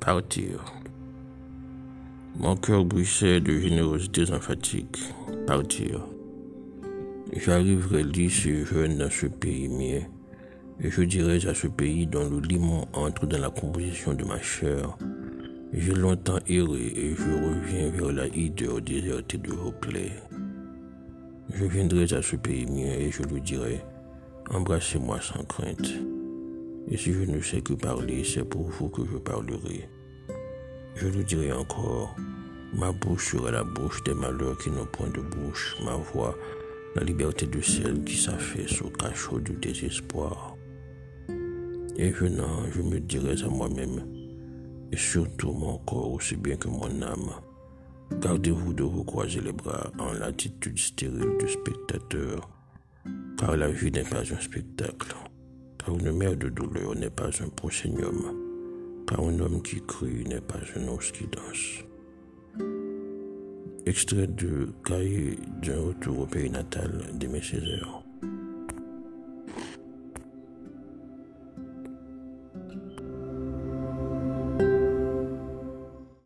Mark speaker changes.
Speaker 1: Partir. Mon cœur bruissait de générosité sans fatigue. Partir. J'arriverai lisse et jeune dans ce pays mien, et je dirais à ce pays dont le limon entre dans la composition de ma chair. J'ai longtemps erré et je reviens vers la hideur désertée de vos plaies. Je viendrai à ce pays mien et je lui dirai, embrassez-moi sans crainte. Et si je ne sais que parler, c'est pour vous que je parlerai. Je lui dirai encore, ma bouche sera la bouche des malheurs qui n'ont point de bouche, ma voix, la liberté de celle qui s'affaisse au cachot du désespoir. Et venant, je me dirai à moi-même, et surtout mon corps aussi bien que mon âme, gardez-vous de vous croiser les bras en l'attitude stérile du spectateur, car la vie n'est pas un spectacle. Car une mère de douleur n'est pas un proscenium. Car un homme qui crie n'est pas un os qui danse. Extrait de Cahier d'un retour au pays natal d'Aimé Césaire.